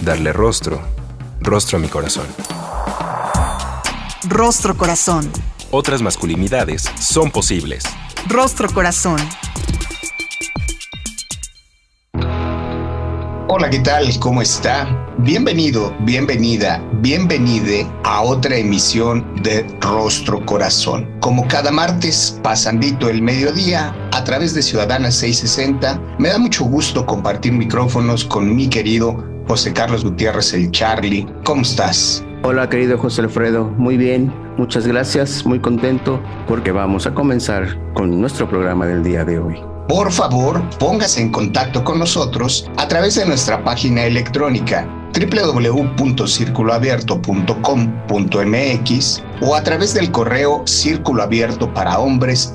darle rostro, rostro a mi corazón. Rostro corazón. Otras masculinidades son posibles. Rostro corazón. Hola, ¿qué tal? ¿Cómo está? Bienvenido, bienvenida, bienvenide a otra emisión de Rostro Corazón. Como cada martes, pasandito el mediodía, a través de Ciudadana 660, me da mucho gusto compartir micrófonos con mi querido José Carlos Gutiérrez, el Charlie. ¿Cómo estás? Hola querido José Alfredo, muy bien, muchas gracias, muy contento porque vamos a comenzar con nuestro programa del día de hoy. Por favor, póngase en contacto con nosotros a través de nuestra página electrónica www.circuloabierto.com.mx o a través del correo círculoabierto para hombres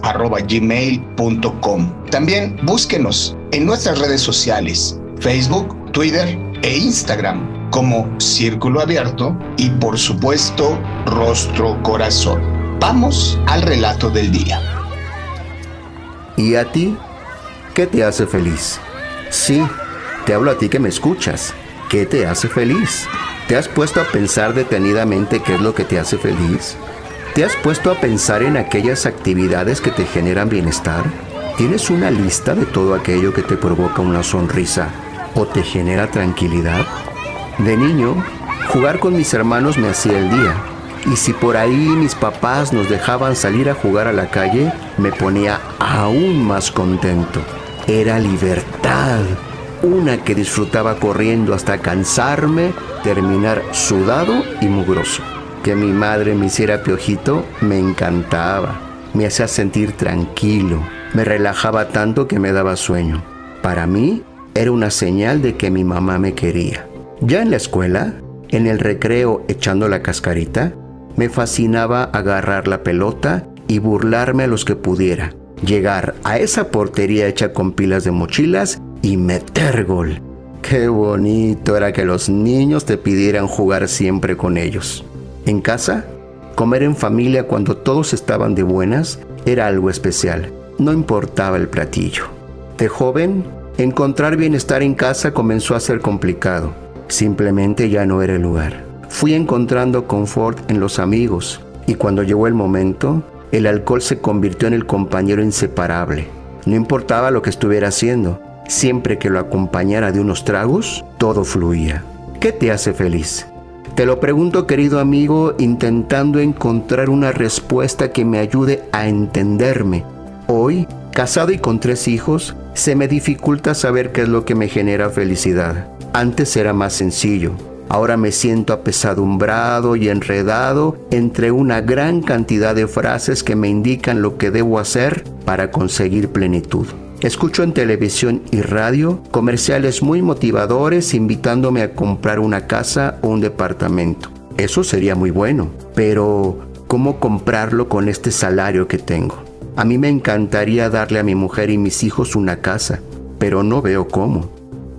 También búsquenos en nuestras redes sociales, Facebook, Twitter e Instagram como Círculo Abierto y por supuesto Rostro Corazón. Vamos al relato del día. ¿Y a ti? ¿Qué te hace feliz? Sí, te hablo a ti que me escuchas. ¿Qué te hace feliz? ¿Te has puesto a pensar detenidamente qué es lo que te hace feliz? ¿Te has puesto a pensar en aquellas actividades que te generan bienestar? ¿Tienes una lista de todo aquello que te provoca una sonrisa o te genera tranquilidad? De niño, jugar con mis hermanos me hacía el día. Y si por ahí mis papás nos dejaban salir a jugar a la calle, me ponía aún más contento. Era libertad, una que disfrutaba corriendo hasta cansarme, terminar sudado y mugroso. Que mi madre me hiciera piojito me encantaba, me hacía sentir tranquilo, me relajaba tanto que me daba sueño. Para mí, era una señal de que mi mamá me quería. Ya en la escuela, en el recreo echando la cascarita, me fascinaba agarrar la pelota y burlarme a los que pudiera, llegar a esa portería hecha con pilas de mochilas y meter gol. Qué bonito era que los niños te pidieran jugar siempre con ellos. En casa, comer en familia cuando todos estaban de buenas era algo especial, no importaba el platillo. De joven, Encontrar bienestar en casa comenzó a ser complicado. Simplemente ya no era el lugar. Fui encontrando confort en los amigos y cuando llegó el momento, el alcohol se convirtió en el compañero inseparable. No importaba lo que estuviera haciendo, siempre que lo acompañara de unos tragos, todo fluía. ¿Qué te hace feliz? Te lo pregunto querido amigo intentando encontrar una respuesta que me ayude a entenderme. Hoy Casado y con tres hijos, se me dificulta saber qué es lo que me genera felicidad. Antes era más sencillo. Ahora me siento apesadumbrado y enredado entre una gran cantidad de frases que me indican lo que debo hacer para conseguir plenitud. Escucho en televisión y radio comerciales muy motivadores invitándome a comprar una casa o un departamento. Eso sería muy bueno, pero ¿cómo comprarlo con este salario que tengo? A mí me encantaría darle a mi mujer y mis hijos una casa, pero no veo cómo.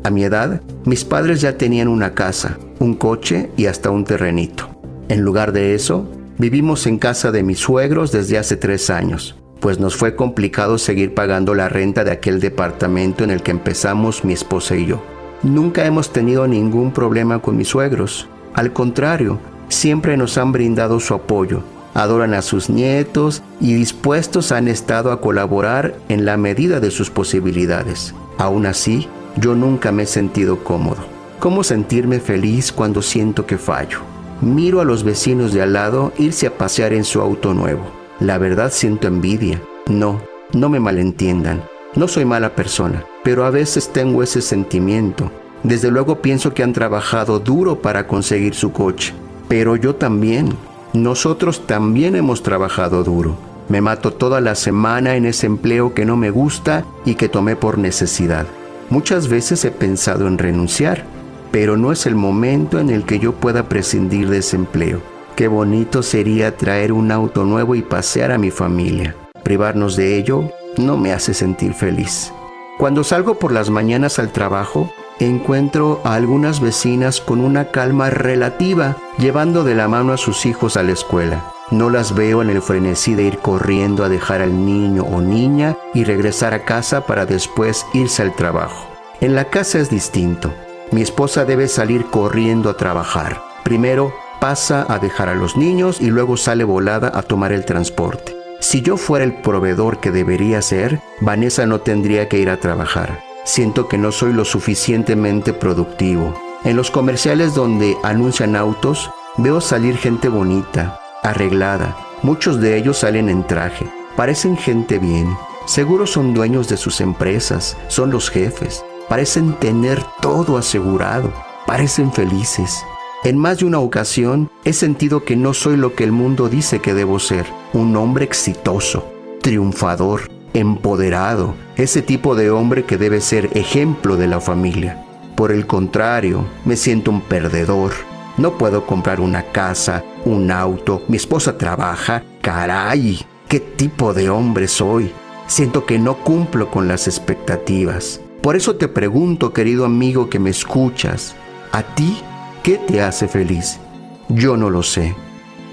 A mi edad, mis padres ya tenían una casa, un coche y hasta un terrenito. En lugar de eso, vivimos en casa de mis suegros desde hace tres años, pues nos fue complicado seguir pagando la renta de aquel departamento en el que empezamos mi esposa y yo. Nunca hemos tenido ningún problema con mis suegros. Al contrario, siempre nos han brindado su apoyo adoran a sus nietos y dispuestos han estado a colaborar en la medida de sus posibilidades. Aún así, yo nunca me he sentido cómodo. ¿Cómo sentirme feliz cuando siento que fallo? Miro a los vecinos de al lado irse a pasear en su auto nuevo. La verdad siento envidia. No, no me malentiendan. No soy mala persona, pero a veces tengo ese sentimiento. Desde luego pienso que han trabajado duro para conseguir su coche, pero yo también. Nosotros también hemos trabajado duro. Me mato toda la semana en ese empleo que no me gusta y que tomé por necesidad. Muchas veces he pensado en renunciar, pero no es el momento en el que yo pueda prescindir de ese empleo. Qué bonito sería traer un auto nuevo y pasear a mi familia. Privarnos de ello no me hace sentir feliz. Cuando salgo por las mañanas al trabajo, encuentro a algunas vecinas con una calma relativa, llevando de la mano a sus hijos a la escuela. No las veo en el frenesí de ir corriendo a dejar al niño o niña y regresar a casa para después irse al trabajo. En la casa es distinto. Mi esposa debe salir corriendo a trabajar. Primero pasa a dejar a los niños y luego sale volada a tomar el transporte. Si yo fuera el proveedor que debería ser, Vanessa no tendría que ir a trabajar. Siento que no soy lo suficientemente productivo. En los comerciales donde anuncian autos, veo salir gente bonita, arreglada. Muchos de ellos salen en traje. Parecen gente bien. Seguro son dueños de sus empresas, son los jefes. Parecen tener todo asegurado. Parecen felices. En más de una ocasión he sentido que no soy lo que el mundo dice que debo ser, un hombre exitoso, triunfador, empoderado, ese tipo de hombre que debe ser ejemplo de la familia. Por el contrario, me siento un perdedor. No puedo comprar una casa, un auto, mi esposa trabaja. Caray, ¿qué tipo de hombre soy? Siento que no cumplo con las expectativas. Por eso te pregunto, querido amigo que me escuchas, ¿a ti ¿Qué te hace feliz? Yo no lo sé.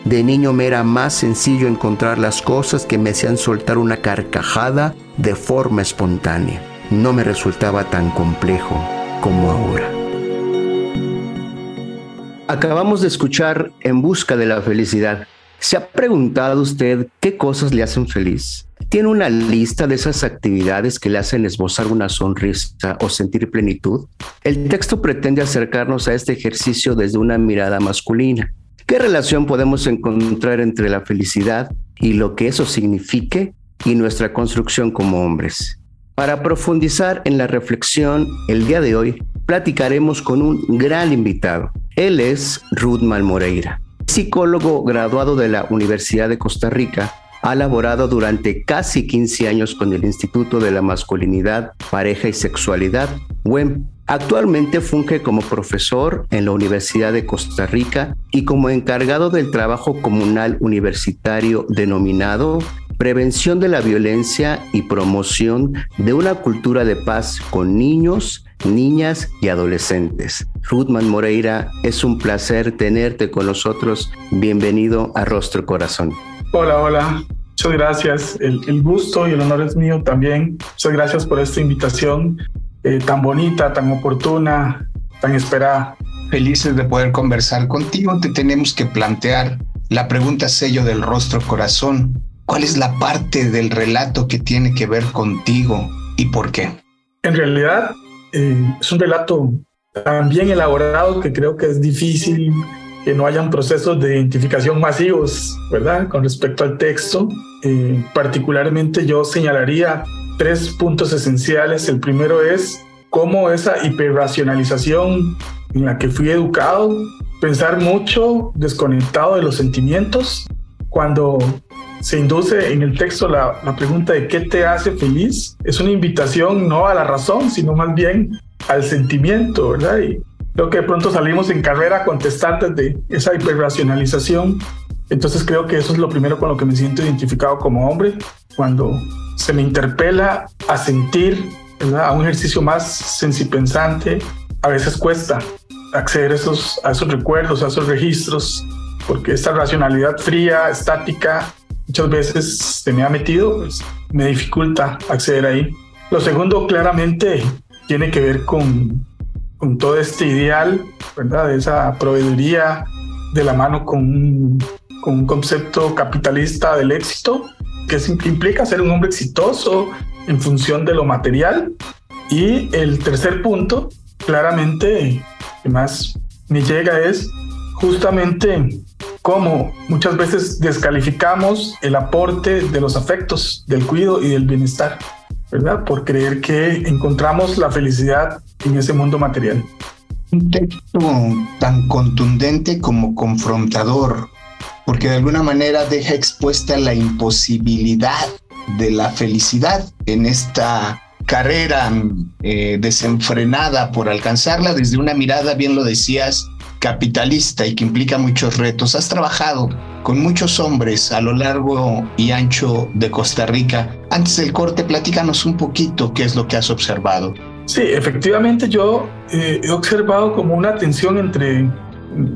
De niño me era más sencillo encontrar las cosas que me hacían soltar una carcajada de forma espontánea. No me resultaba tan complejo como ahora. Acabamos de escuchar En Busca de la Felicidad. ¿Se ha preguntado usted qué cosas le hacen feliz? ¿Tiene una lista de esas actividades que le hacen esbozar una sonrisa o sentir plenitud? El texto pretende acercarnos a este ejercicio desde una mirada masculina. ¿Qué relación podemos encontrar entre la felicidad y lo que eso signifique y nuestra construcción como hombres? Para profundizar en la reflexión, el día de hoy platicaremos con un gran invitado. Él es Rudman Moreira, psicólogo graduado de la Universidad de Costa Rica ha laborado durante casi 15 años con el Instituto de la Masculinidad, Pareja y Sexualidad, WEM. Actualmente funge como profesor en la Universidad de Costa Rica y como encargado del trabajo comunal universitario denominado Prevención de la Violencia y Promoción de una Cultura de Paz con Niños, Niñas y Adolescentes. Ruthman Moreira, es un placer tenerte con nosotros. Bienvenido a Rostro Corazón. Hola, hola. Muchas gracias. El, gusto y el honor es mío también. Muchas gracias por esta invitación eh, tan bonita, tan oportuna, tan esperada. Felices de poder conversar contigo. Te tenemos que plantear la pregunta sello del rostro corazón. ¿Cuál es la parte del relato que tiene que ver contigo y por qué? En realidad eh, es un relato tan bien elaborado que creo que es difícil que no hayan procesos de identificación masivos, ¿verdad? Con respecto al texto. Eh, particularmente yo señalaría tres puntos esenciales. El primero es cómo esa hiperracionalización en la que fui educado, pensar mucho desconectado de los sentimientos, cuando se induce en el texto la, la, pregunta de qué te hace feliz, es una invitación no a la razón, sino más bien al sentimiento, ¿verdad? Y Creo que de pronto salimos en carrera contestantes de esa hiperracionalización. Entonces creo que eso es lo primero con lo que me siento identificado como hombre, cuando se me interpela a sentir, a un ejercicio más sensipensante. A veces cuesta acceder a esos, a esos recuerdos, a esos registros, porque esta racionalidad fría, estática, muchas veces se me ha metido, pues, me dificulta acceder ahí. Lo segundo claramente tiene que ver con con todo este ideal, ¿verdad? De esa proveeduría de la mano con un, con un concepto capitalista del éxito, que implica ser un hombre exitoso en función de lo material. Y el tercer punto, claramente, que más me llega es justamente cómo muchas veces descalificamos el aporte de los afectos, del cuidado y del bienestar. ¿verdad? Por creer que encontramos la felicidad en ese mundo material. Un texto tan contundente como confrontador, porque de alguna manera deja expuesta la imposibilidad de la felicidad en esta carrera eh, desenfrenada por alcanzarla desde una mirada, bien lo decías, capitalista y que implica muchos retos. Has trabajado con muchos hombres a lo largo y ancho de Costa Rica. Antes del corte, platícanos un poquito qué es lo que has observado. Sí, efectivamente yo eh, he observado como una tensión entre,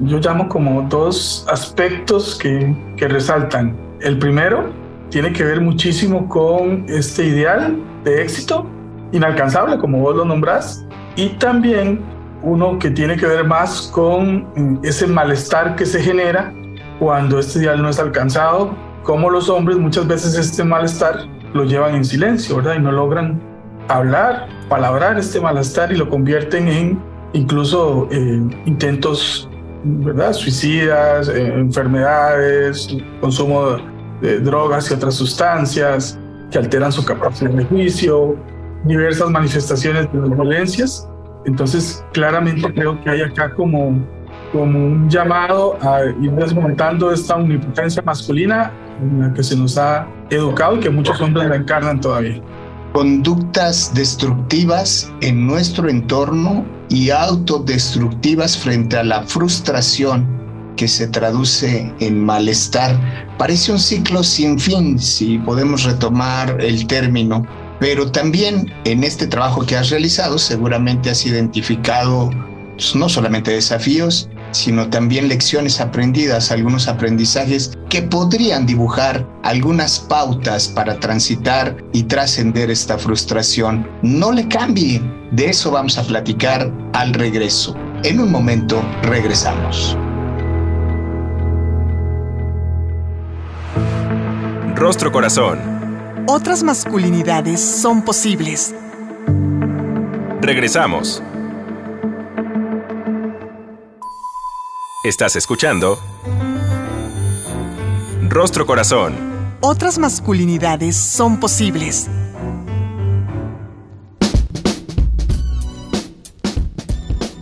yo llamo como dos aspectos que, que resaltan. El primero tiene que ver muchísimo con este ideal de éxito inalcanzable, como vos lo nombrás, y también uno que tiene que ver más con mm, ese malestar que se genera cuando este ideal no es alcanzado, como los hombres muchas veces este malestar lo llevan en silencio, ¿verdad? Y no logran hablar, palabrar este malestar y lo convierten en incluso eh, intentos, Suicidas, eh, enfermedades, consumo de drogas y otras sustancias que alteran su capacidad de juicio, diversas manifestaciones de violencias. Entonces, claramente creo que hay acá como, como un llamado a ir desmontando esta omnipotencia masculina en la que se nos ha educado y que muchos hombres la encarnan todavía. Conductas destructivas en nuestro entorno y autodestructivas frente a la frustración que se traduce en malestar. Parece un ciclo sin fin, si podemos retomar el término pero también en este trabajo que has realizado seguramente has identificado pues, no solamente desafíos, sino también lecciones aprendidas, algunos aprendizajes que podrían dibujar algunas pautas para transitar y trascender esta frustración. No le cambie, de eso vamos a platicar al regreso. En un momento regresamos. Rostro Corazón otras masculinidades son posibles. Regresamos. Estás escuchando Rostro Corazón. Otras masculinidades son posibles.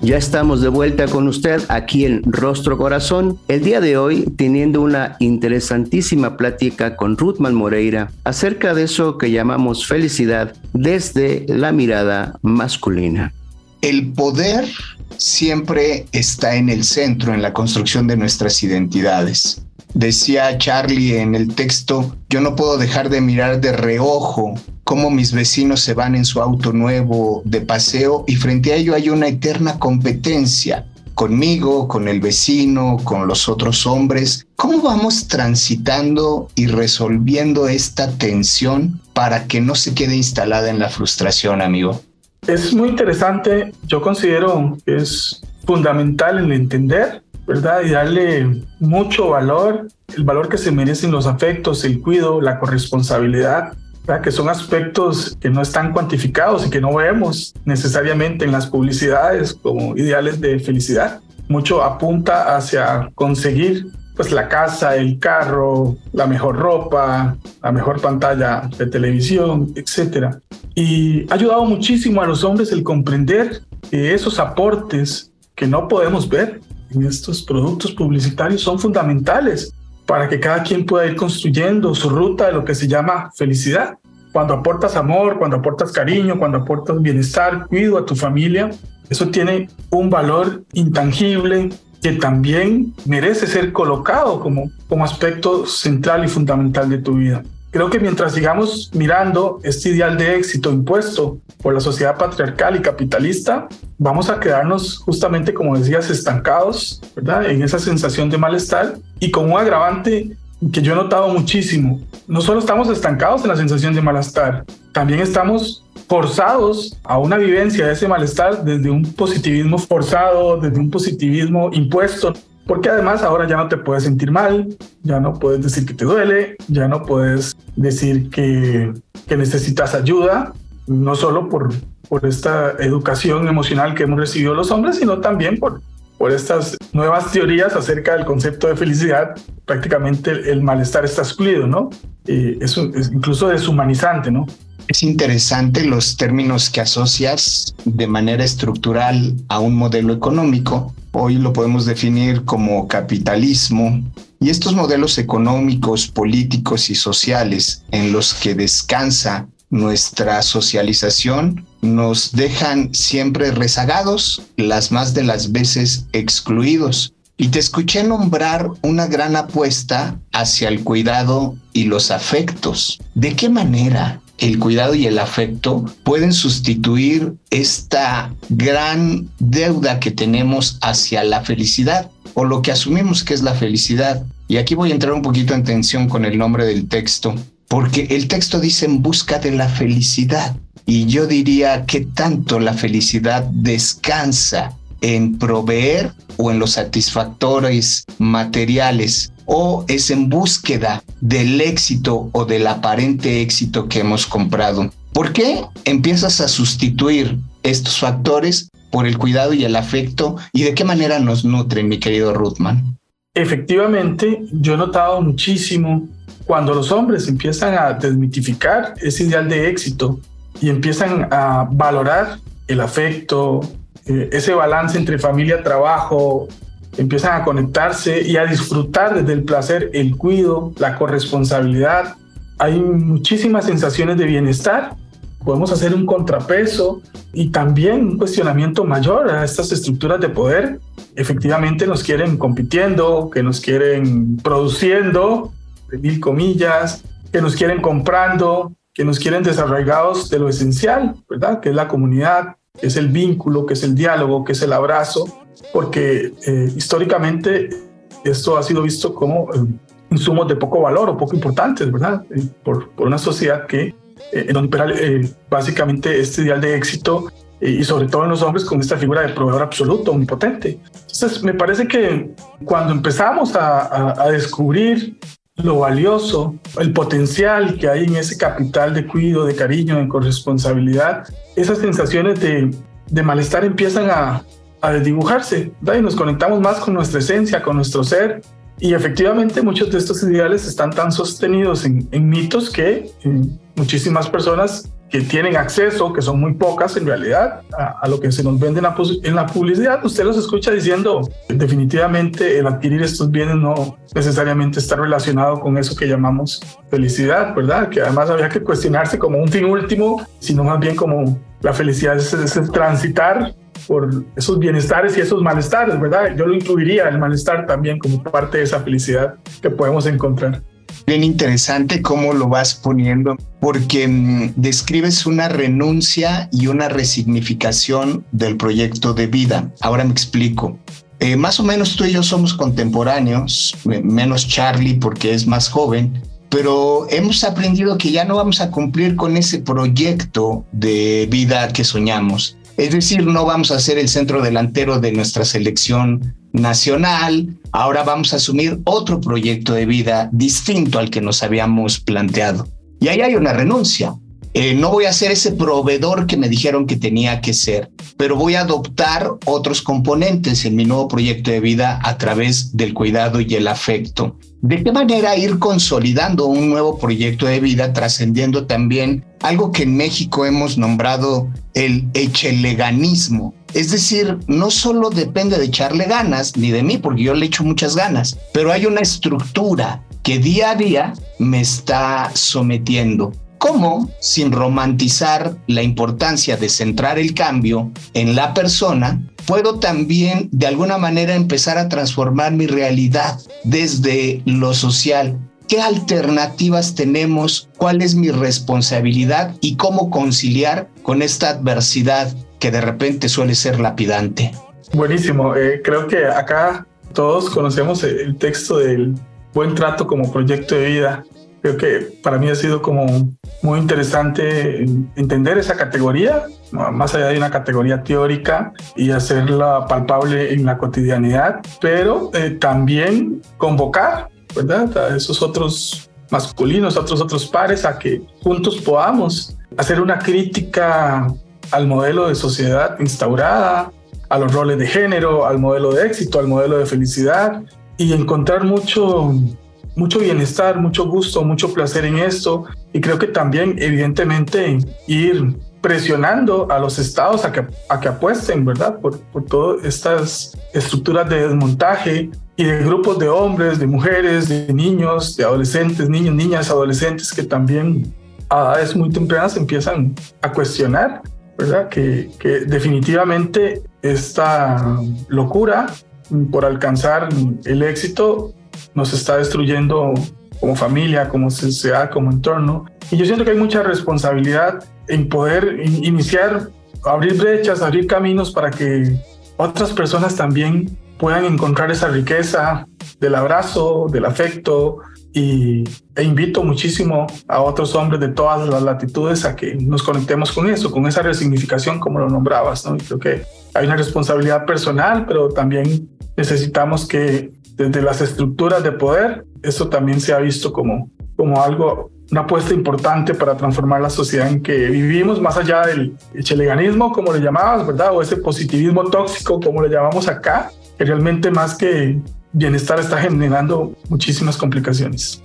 Ya estamos de vuelta con usted aquí en Rostro Corazón. El día de hoy teniendo una interesantísima plática con Ruthman Moreira acerca de eso que llamamos felicidad desde la mirada masculina. El poder siempre está en el centro en la construcción de nuestras identidades. Decía Charlie en el texto, yo no puedo dejar de mirar de reojo cómo mis vecinos se van en su auto nuevo de paseo y frente a ello hay una eterna competencia conmigo, con el vecino, con los otros hombres. ¿Cómo vamos transitando y resolviendo esta tensión para que no se quede instalada en la frustración, amigo? Es muy interesante, yo considero que es fundamental el entender ¿verdad? Y darle mucho valor, el valor que se merecen los afectos, el cuidado, la corresponsabilidad, ¿verdad? que son aspectos que no están cuantificados y que no vemos necesariamente en las publicidades como ideales de felicidad. Mucho apunta hacia conseguir pues la casa, el carro, la mejor ropa, la mejor pantalla de televisión, etc. Y ha ayudado muchísimo a los hombres el comprender que esos aportes que no podemos ver, en estos productos publicitarios son fundamentales para que cada quien pueda ir construyendo su ruta de lo que se llama felicidad. Cuando aportas amor, cuando aportas cariño, cuando aportas bienestar, cuido a tu familia, eso tiene un valor intangible que también merece ser colocado como, como aspecto central y fundamental de tu vida. Creo que mientras sigamos mirando este ideal de éxito impuesto por la sociedad patriarcal y capitalista, vamos a quedarnos justamente, como decías, estancados, ¿verdad? En esa sensación de malestar y con un agravante que yo he notado muchísimo. No solo estamos estancados en la sensación de malestar, también estamos forzados a una vivencia de ese malestar desde un positivismo forzado, desde un positivismo impuesto porque además ahora ya no te puedes sentir mal, ya no puedes decir que te duele, ya no puedes decir que, que necesitas ayuda, no solo por, por esta educación emocional que hemos recibido los hombres, sino también por, por estas nuevas teorías acerca del concepto de felicidad, prácticamente el, malestar está excluido, ¿no? Es, es, incluso deshumanizante, ¿no? Es interesante los términos que asocias de manera estructural a un modelo económico. Hoy lo podemos definir como capitalismo. Y estos modelos económicos, políticos y sociales en los que descansa nuestra socialización nos dejan siempre rezagados, las más de las veces excluidos. Y te escuché nombrar una gran apuesta hacia el cuidado y los afectos. ¿De qué manera el cuidado y el afecto pueden sustituir esta gran deuda que tenemos hacia la felicidad o lo que asumimos que es la felicidad? Y aquí voy a entrar un poquito en tensión con el nombre del texto, porque el texto dice en busca de la felicidad. Y yo diría que tanto la felicidad descansa en proveer o en los satisfactores materiales o es en búsqueda del éxito o del aparente éxito que hemos comprado. ¿Por qué empiezas a sustituir estos factores por el cuidado y el afecto y de qué manera nos nutren, mi querido Ruthman? Efectivamente, yo he notado muchísimo cuando los hombres empiezan a desmitificar ese ideal de éxito y empiezan a valorar el afecto, eh, ese balance entre familia, trabajo, empiezan a conectarse y a disfrutar desde el placer, el cuido, la corresponsabilidad. Hay muchísimas sensaciones de bienestar. Podemos hacer un contrapeso y también un cuestionamiento mayor a estas estructuras de poder. Efectivamente nos quieren compitiendo, que nos quieren produciendo, mil comillas, que nos quieren comprando, que nos quieren desarraigados de lo esencial, ¿verdad? Que es la comunidad, que es el vínculo, que es el diálogo, que es el abrazo, porque eh, históricamente esto ha sido visto como eh, insumos de poco valor o poco importantes, ¿verdad? Por, por, una sociedad que en donde básicamente este ideal de éxito y sobre todo en los hombres con esta figura de proveedor absoluto, omnipotente. Entonces, me parece que cuando empezamos a, a, a descubrir lo valioso, el potencial que hay en ese capital de cuidado, de cariño, de corresponsabilidad, esas sensaciones de, de malestar empiezan a, a desdibujarse y nos conectamos más con nuestra esencia, con nuestro ser. Y efectivamente muchos de estos ideales están tan sostenidos en, mitos que eh, muchísimas personas que tienen acceso, que son muy pocas en realidad, a, lo que se nos vende en la, publicidad, usted los escucha diciendo, definitivamente el adquirir estos bienes no necesariamente está relacionado con eso que llamamos felicidad, ¿verdad? Que además había que cuestionarse como un fin último, sino más bien como la felicidad es transitar por esos bienestares y esos malestares, ¿verdad? Yo lo incluiría el malestar también como parte de esa felicidad que podemos encontrar. Bien interesante cómo lo vas poniendo, porque mm, describes una renuncia y una resignificación del proyecto de vida. Ahora me explico. Eh, más o menos tú y yo somos contemporáneos, menos Charlie porque es más joven, pero hemos aprendido que ya no vamos a cumplir con ese proyecto de vida que soñamos. Es decir, no vamos a ser el centro delantero de nuestra selección nacional, ahora vamos a asumir otro proyecto de vida distinto al que nos habíamos planteado. Y ahí hay una renuncia. Eh, no voy a ser ese proveedor que me dijeron que tenía que ser, pero voy a adoptar otros componentes en mi nuevo proyecto de vida a través del cuidado y el afecto. ¿De qué manera ir consolidando un nuevo proyecto de vida, trascendiendo también algo que en México hemos nombrado el echeleganismo? Es decir, no solo depende de echarle ganas, ni de mí, porque yo le echo muchas ganas, pero hay una estructura que día a día me está sometiendo cómo, sin romantizar la importancia de centrar el cambio en la persona, puedo también de alguna manera empezar a transformar mi realidad desde lo social. ¿Qué alternativas tenemos? ¿Cuál es mi responsabilidad? ¿Y cómo conciliar con esta adversidad que de repente suele ser lapidante? Buenísimo. Eh, creo que acá todos conocemos el texto del buen trato como proyecto de vida creo que para mí ha sido como muy interesante entender esa categoría, más allá de una categoría teórica y hacerla palpable en la cotidianidad, pero eh, también convocar, A esos otros masculinos, a otros otros pares, a que juntos podamos hacer una crítica al modelo de sociedad instaurada, a los roles de género, al modelo de éxito, al modelo de felicidad y encontrar mucho mucho bienestar, mucho gusto, mucho placer en esto. Y creo que también evidentemente ir presionando a los estados a que, a que apuesten, ¿verdad? Por, por todas estas estructuras de desmontaje y de grupos de hombres, de mujeres, de niños, de adolescentes, niños, niñas, adolescentes que también a edades muy tempranas empiezan a cuestionar, ¿verdad? Que, que definitivamente esta locura por alcanzar el éxito nos está destruyendo como familia, como sociedad, como entorno. Y yo siento que hay mucha responsabilidad en poder iniciar, abrir brechas, abrir caminos para que otras personas también puedan encontrar esa riqueza del abrazo, del afecto, y, e invito muchísimo a otros hombres de todas las latitudes a que nos conectemos con eso, con esa resignificación como lo nombrabas, ¿no? Y creo que hay una responsabilidad personal, pero también necesitamos que desde las estructuras de poder, eso también se ha visto como, como algo, una apuesta importante para transformar la sociedad en que vivimos, más allá del cheleganismo, como le llamabas, ¿verdad? O ese positivismo tóxico, como le llamamos acá, que realmente más que bienestar está generando muchísimas complicaciones.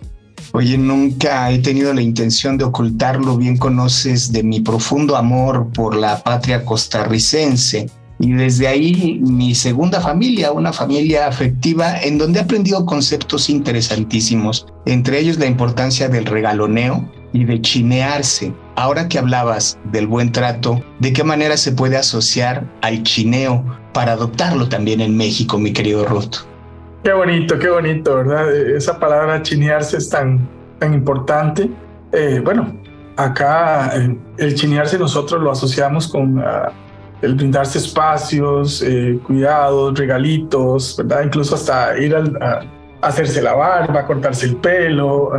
Oye, nunca he tenido la intención de ocultarlo, bien conoces de mi profundo amor por la patria costarricense y desde ahí mi segunda familia, una familia afectiva en donde he aprendido conceptos interesantísimos, entre ellos la importancia del regaloneo y de chinearse. Ahora que hablabas del buen trato, ¿de qué manera se puede asociar al chineo para adoptarlo también en México, mi querido Ruth? Qué bonito, qué bonito, ¿verdad? Esa palabra chinearse es tan, tan importante. Eh, bueno, acá eh, el chinearse nosotros lo asociamos con... Ah, el brindarse espacios, eh, cuidados, regalitos, ¿verdad? Incluso hasta ir a, hacerse la barba, cortarse el pelo,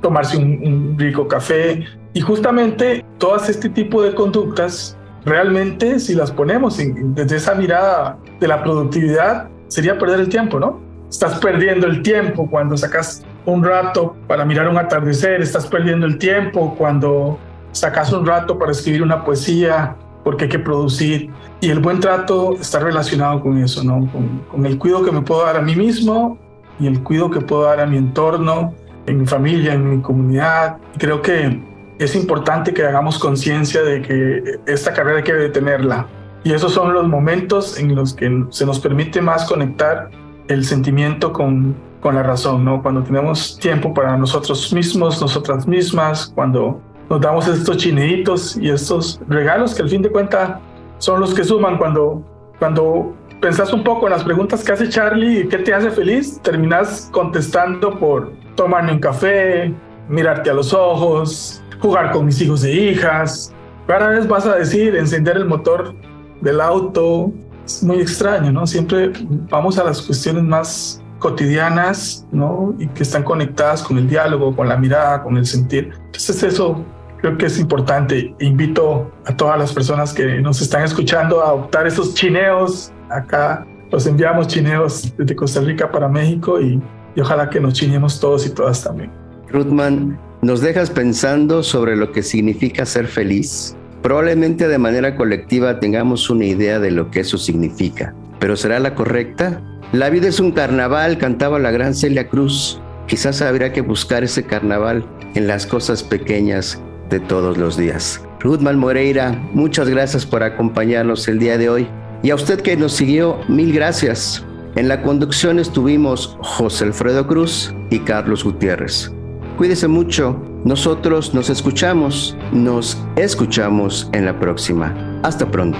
tomarse un, rico café. Y justamente todas este tipo de conductas, realmente si las ponemos desde esa mirada de la productividad, sería perder el tiempo, ¿no? Estás perdiendo el tiempo cuando sacas un rato para mirar un atardecer, estás perdiendo el tiempo cuando sacas un rato para escribir una poesía, porque hay que producir. Y el buen trato está relacionado con eso, ¿no? Con, el cuidado que me puedo dar a mí mismo y el cuidado que puedo dar a mi entorno, en mi familia, en mi comunidad. Creo que es importante que hagamos conciencia de que esta carrera hay que detenerla. Y esos son los momentos en los que se nos permite más conectar el sentimiento con, con la razón, ¿no? Cuando tenemos tiempo para nosotros mismos, nosotras mismas, cuando nos damos estos chineitos y estos regalos que al fin de cuentas son los que suman cuando, cuando pensás un poco en las preguntas que hace Charlie y qué te hace feliz, terminas contestando por tomarme un café, mirarte a los ojos, jugar con mis hijos e hijas. Cada vez vas a decir encender el motor del auto. Es muy extraño, ¿no? Siempre vamos a las cuestiones más cotidianas, ¿no? Y que están conectadas con el diálogo, con la mirada, con el sentir. Entonces eso creo que es importante. Invito a todas las personas que nos están escuchando a adoptar esos chineos. Acá los enviamos chineos desde Costa Rica para México y, y ojalá que nos chinemos todos y todas también. Ruthman, ¿nos dejas pensando sobre lo que significa ser feliz? Probablemente de manera colectiva tengamos una idea de lo que eso significa, pero ¿será la correcta? La vida es un carnaval, cantaba la gran Celia Cruz. Quizás habría que buscar ese carnaval en las cosas pequeñas de todos los días. Ruth Moreira, muchas gracias por acompañarnos el día de hoy. Y a usted que nos siguió, mil gracias. En la conducción estuvimos José Alfredo Cruz y Carlos Gutiérrez. Cuídese mucho. Nosotros nos escuchamos, nos escuchamos en la próxima. Hasta pronto.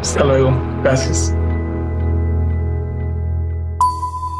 Hasta luego. Gracias.